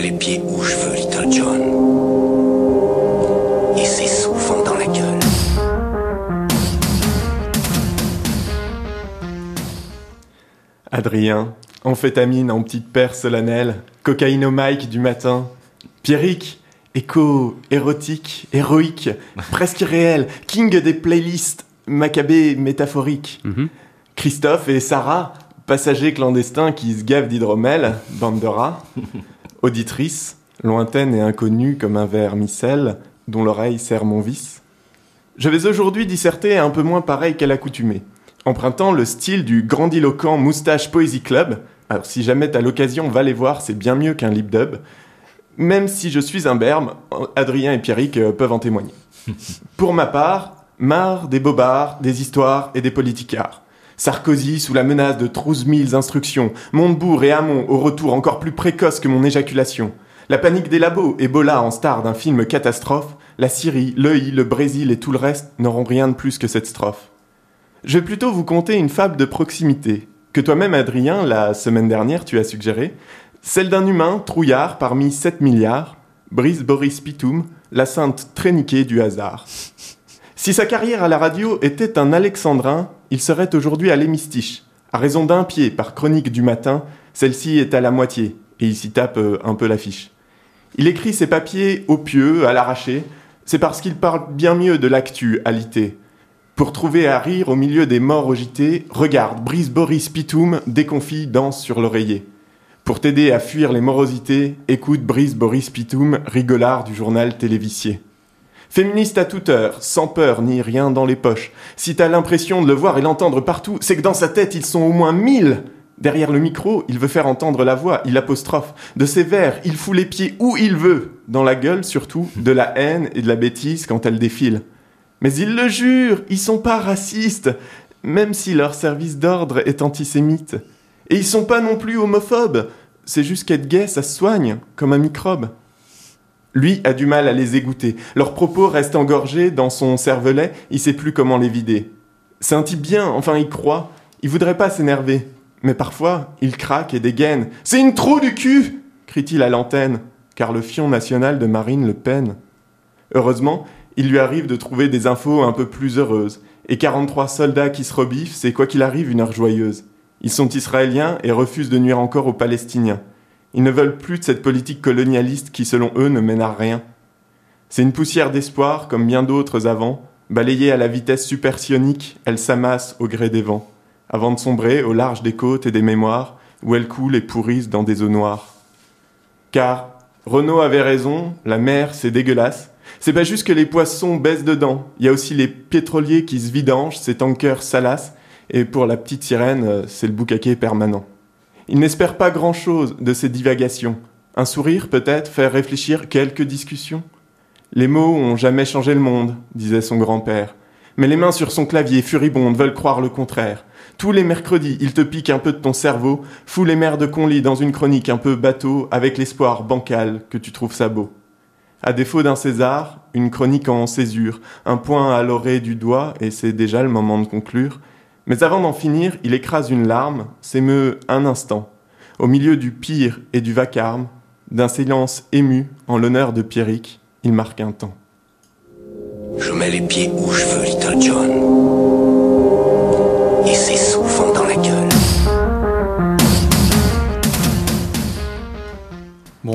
mets les pieds où je veux, Little John. Et c'est souvent dans la gueule. Adrien, amphétamine en petite paire solennelle, cocaïne au Mike du matin, Pierrick, écho érotique, héroïque, presque irréel, king des playlists, macabé métaphorique. Christophe et Sarah, passagers clandestins qui se gavent d'hydromel, bande de rats. Auditrice, lointaine et inconnue comme un verre micelle, dont l'oreille sert mon vice. Je vais aujourd'hui disserter un peu moins pareil qu'à l'accoutumée, empruntant le style du grandiloquent Moustache Poesy Club. Alors si jamais t'as l'occasion, va les voir, c'est bien mieux qu'un lip dub. Même si je suis un berme, Adrien et Pierrick euh, peuvent en témoigner. Pour ma part, marre des bobards, des histoires et des politicards. Sarkozy sous la menace de 12 000 instructions, Montebourg et Hamon au retour encore plus précoce que mon éjaculation. La panique des labos, Ebola en star d'un film catastrophe, la Syrie, l'œil, le Brésil et tout le reste n'auront rien de plus que cette strophe. Je vais plutôt vous conter une fable de proximité, que toi-même Adrien, la semaine dernière, tu as suggérée, celle d'un humain trouillard parmi 7 milliards, Brice Boris Pitoum, la sainte tréniquée du hasard. Si sa carrière à la radio était un alexandrin, il serait aujourd'hui à l'hémistiche. À raison d'un pied par chronique du matin, celle-ci est à la moitié, et il s'y tape euh, un peu l'affiche. Il écrit ses papiers au pieu, à l'arraché, c'est parce qu'il parle bien mieux de l'actu alité. Pour trouver à rire au milieu des morts agités, regarde, Brice Boris Pitoum, déconfit, danse sur l'oreiller. Pour t'aider à fuir les morosités, écoute Brice Boris Pitoum, rigolard du journal télévisier. Féministe à toute heure, sans peur ni rien dans les poches. Si t'as l'impression de le voir et l'entendre partout, c'est que dans sa tête ils sont au moins mille. Derrière le micro, il veut faire entendre la voix, il apostrophe. De ses vers, il fout les pieds où il veut. Dans la gueule surtout, de la haine et de la bêtise quand elle défile. Mais il le jure, ils sont pas racistes, même si leur service d'ordre est antisémite. Et ils sont pas non plus homophobes. C'est juste qu'être gay, ça se soigne, comme un microbe. Lui a du mal à les égoutter. Leurs propos restent engorgés dans son cervelet, il sait plus comment les vider. C'est un type bien, enfin il croit. Il voudrait pas s'énerver. Mais parfois, il craque et dégaine. C'est une trou du cul crie-t-il à l'antenne, car le fion national de Marine le peine. Heureusement, il lui arrive de trouver des infos un peu plus heureuses. Et 43 soldats qui se rebiffent, c'est quoi qu'il arrive une heure joyeuse. Ils sont israéliens et refusent de nuire encore aux Palestiniens. Ils ne veulent plus de cette politique colonialiste qui, selon eux, ne mène à rien. C'est une poussière d'espoir, comme bien d'autres avant. Balayée à la vitesse supersonique, elle s'amasse au gré des vents, avant de sombrer au large des côtes et des mémoires, où elle coule et pourrisse dans des eaux noires. Car Renaud avait raison, la mer, c'est dégueulasse. C'est pas juste que les poissons baissent dedans, il y a aussi les pétroliers qui se vidangent, ces tankers salaces, et pour la petite sirène, euh, c'est le boucaquet permanent. Il n'espère pas grand-chose de ces divagations. Un sourire peut-être, faire réfléchir quelques discussions. Les mots ont jamais changé le monde, disait son grand-père. Mais les mains sur son clavier furibondes veulent croire le contraire. Tous les mercredis, il te pique un peu de ton cerveau, fout les mères de Conly dans une chronique un peu bateau, avec l'espoir bancal que tu trouves ça beau. À défaut d'un César, une chronique en césure, un point à l'oreille du doigt, et c'est déjà le moment de conclure. Mais avant d'en finir, il écrase une larme, s'émeut un instant, au milieu du pire et du vacarme, d'un silence ému en l'honneur de Pierrick, il marque un temps. Je mets les pieds où je veux, Little John.